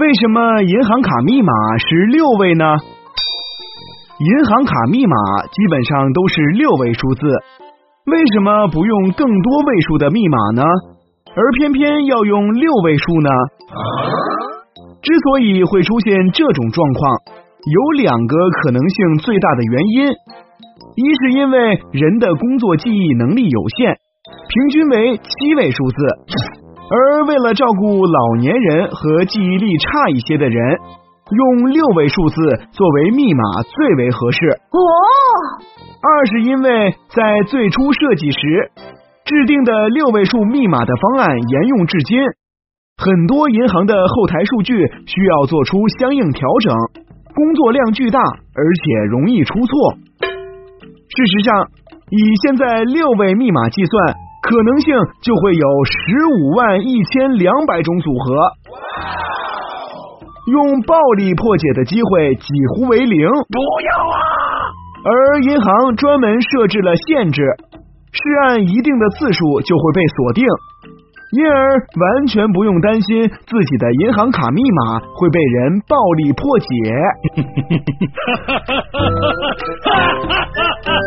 为什么银行卡密码是六位呢？银行卡密码基本上都是六位数字，为什么不用更多位数的密码呢？而偏偏要用六位数呢？之所以会出现这种状况，有两个可能性最大的原因：一是因为人的工作记忆能力有限，平均为七位数字，而为了照顾老年人和记忆力差一些的人，用六位数字作为密码最为合适。哦，二是因为在最初设计时制定的六位数密码的方案沿用至今，很多银行的后台数据需要做出相应调整，工作量巨大，而且容易出错。事实上，以现在六位密码计算，可能性就会有十五万一千两百种组合，用暴力破解的机会几乎为零。不要啊！而银行专门设置了限制，是按一定的次数就会被锁定，因而完全不用担心自己的银行卡密码会被人暴力破解。哈哈哈哈哈哈！